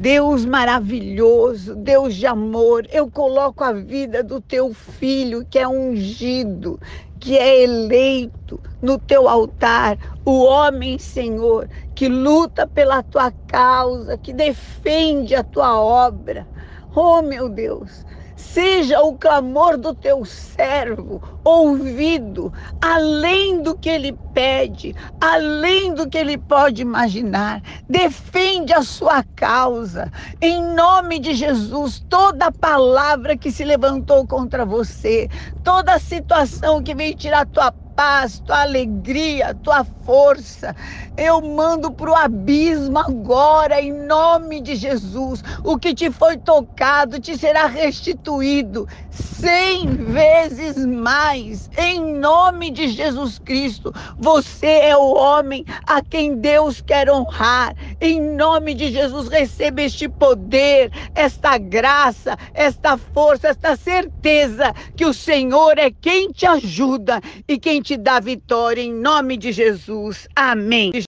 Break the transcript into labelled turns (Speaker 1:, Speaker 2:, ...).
Speaker 1: Deus maravilhoso, Deus de amor, eu coloco a vida do teu filho que é ungido, que é eleito no teu altar, o homem, Senhor, que luta pela tua causa, que defende a tua obra. Oh, meu Deus, seja o clamor do teu servo ouvido, além do que ele pede, além do que ele pode imaginar. Defende a sua causa. Em nome de Jesus, toda palavra que se levantou contra você, toda situação que veio tirar tua paz, tua alegria, tua força. Eu mando para o abismo agora, em nome de Jesus. O que te foi tocado te será restituído cem vezes mais, em nome de Jesus Cristo. Você é o homem a quem Deus quer honrar. Em nome de Jesus, receba este poder, esta graça, esta força, esta certeza que o Senhor é quem te ajuda e quem te te dá vitória em nome de Jesus. Amém.